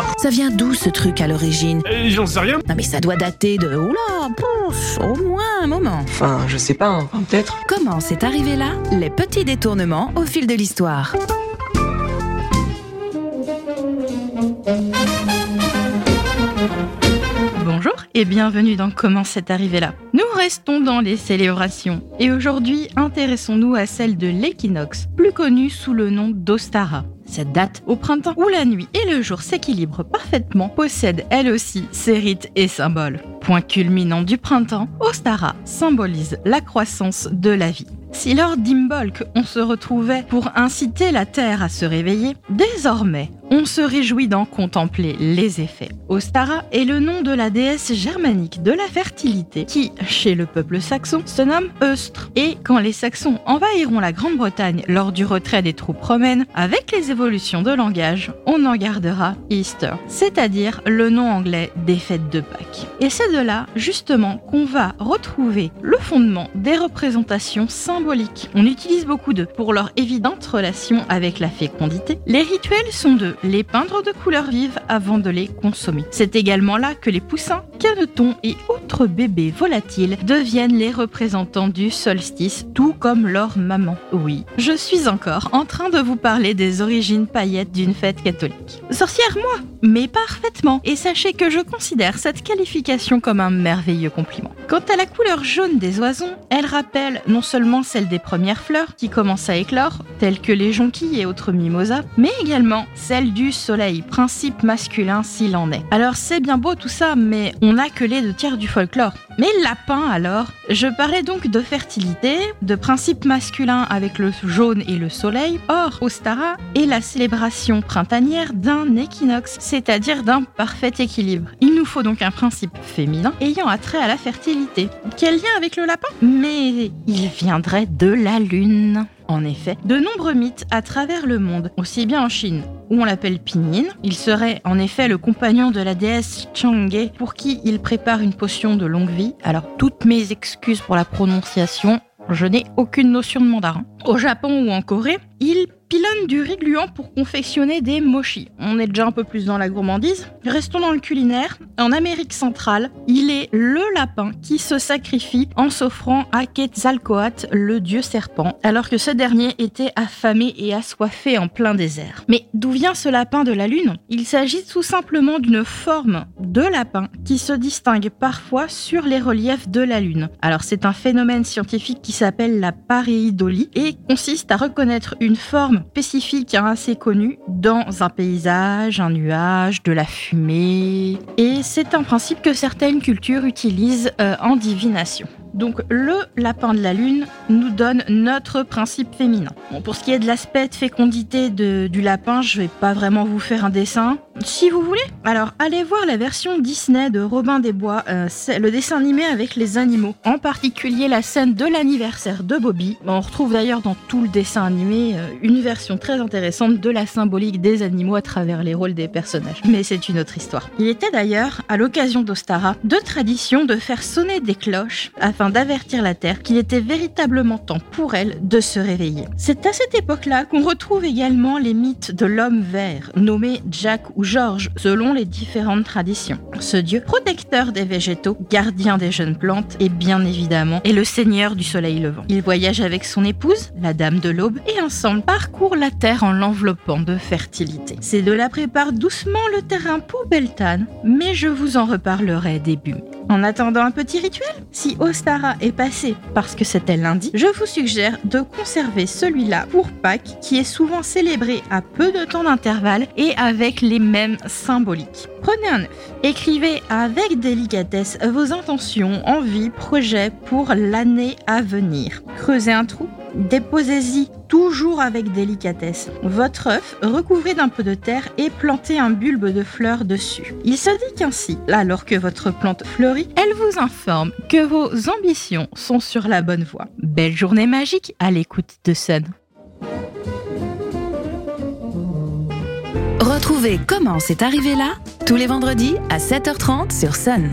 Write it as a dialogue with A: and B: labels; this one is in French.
A: bizarre.
B: Ça vient d'où ce truc à l'origine
A: Euh, J'en sais rien.
B: Non mais ça doit dater de... Oula, pouf, au moins un moment.
C: Enfin, je sais pas, hein. Enfin, peut-être.
B: Comment c'est arrivé là? Les petits détournements au fil de l'histoire.
D: Et bienvenue dans Comment c'est arrivé là. Nous restons dans les célébrations et aujourd'hui intéressons-nous à celle de l'équinoxe, plus connue sous le nom d'Ostara. Cette date, au printemps où la nuit et le jour s'équilibrent parfaitement, possède elle aussi ses rites et symboles. Point culminant du printemps, Ostara symbolise la croissance de la vie. Si lors d'Imbolc, on se retrouvait pour inciter la Terre à se réveiller, désormais, on se réjouit d'en contempler les effets. Ostara est le nom de la déesse germanique de la fertilité qui, chez le peuple saxon, se nomme Eustre. Et quand les Saxons envahiront la Grande-Bretagne lors du retrait des troupes romaines, avec les évolutions de langage, on en gardera Easter, c'est-à-dire le nom anglais des fêtes de Pâques. Et c'est de là, justement, qu'on va retrouver le fondement des représentations symboliques. On utilise beaucoup d'eux pour leur évidente relation avec la fécondité. Les rituels sont de les peindre de couleurs vives avant de les consommer. C'est également là que les poussins, canetons et autres bébés volatiles deviennent les représentants du solstice, tout comme leur maman. Oui, je suis encore en train de vous parler des origines paillettes d'une fête catholique. Sorcière, moi, mais parfaitement. Et sachez que je considère cette qualification comme un merveilleux compliment. Quant à la couleur jaune des oisons, elle rappelle non seulement celle des premières fleurs qui commencent à éclore, telles que les jonquilles et autres mimosas, mais également celle du soleil, principe masculin s'il en est. Alors c'est bien beau tout ça, mais on n'a que les deux tiers du folklore. Mais lapin alors Je parlais donc de fertilité, de principe masculin avec le jaune et le soleil. Or, Ostara est la célébration printanière d'un équinoxe, c'est-à-dire d'un parfait équilibre. Il nous faut donc un principe féminin ayant attrait à la fertilité. Quel lien avec le lapin? Mais il viendrait de la lune. En effet, de nombreux mythes à travers le monde, aussi bien en Chine, où on l'appelle Pinyin. Il serait en effet le compagnon de la déesse Chang'e, pour qui il prépare une potion de longue vie. Alors, toutes mes excuses pour la prononciation, je n'ai aucune notion de mandarin. Au Japon ou en Corée, il pilonne du riz gluant pour confectionner des mochi. On est déjà un peu plus dans la gourmandise. Restons dans le culinaire. En Amérique centrale, il est le lapin qui se sacrifie en s'offrant à Quetzalcoatl, le dieu serpent, alors que ce dernier était affamé et assoiffé en plein désert. Mais d'où vient ce lapin de la lune? Il s'agit tout simplement d'une forme de lapin qui se distingue parfois sur les reliefs de la lune. Alors c'est un phénomène scientifique qui s'appelle la pareidolie et consiste à reconnaître une forme spécifique hein, assez connue dans un paysage, un nuage, de la fumée. Et c'est un principe que certaines cultures utilisent euh, en divination. Donc le lapin de la lune nous donne notre principe féminin. Pour ce qui est de l'aspect de fécondité du lapin, je vais pas vraiment vous faire un dessin. Si vous voulez, alors allez voir la version Disney de Robin des Bois, euh, le dessin animé avec les animaux, en particulier la scène de l'anniversaire de Bobby. On retrouve d'ailleurs dans tout le dessin animé euh, une version très intéressante de la symbolique des animaux à travers les rôles des personnages. Mais c'est une autre histoire. Il était d'ailleurs, à l'occasion d'Ostara, de tradition de faire sonner des cloches afin d'avertir la Terre qu'il était véritablement temps pour elle de se réveiller. C'est à cette époque-là qu'on retrouve également les mythes de l'homme vert, nommé Jack ou George, selon les différentes traditions. Ce dieu, protecteur des végétaux, gardien des jeunes plantes et bien évidemment est le seigneur du soleil levant. Il voyage avec son épouse, la dame de l'aube, et ensemble parcourent la terre en l'enveloppant de fertilité. Ces deux-là préparent doucement le terrain pour Beltane, mais je vous en reparlerai début mai. En attendant un petit rituel, si Ostara est passé parce que c'était lundi, je vous suggère de conserver celui-là pour Pâques qui est souvent célébré à peu de temps d'intervalle et avec les mêmes symboliques. Prenez un œuf, écrivez avec délicatesse vos intentions, envies, projets pour l'année à venir. Creusez un trou, déposez-y toujours avec délicatesse. Votre œuf, recouvrez d'un peu de terre et plantez un bulbe de fleurs dessus. Il se dit qu'ainsi, alors que votre plante fleurit, elle vous informe que vos ambitions sont sur la bonne voie. Belle journée magique à l'écoute de Sun.
B: Retrouvez Comment c'est arrivé là tous les vendredis à 7h30 sur Sun.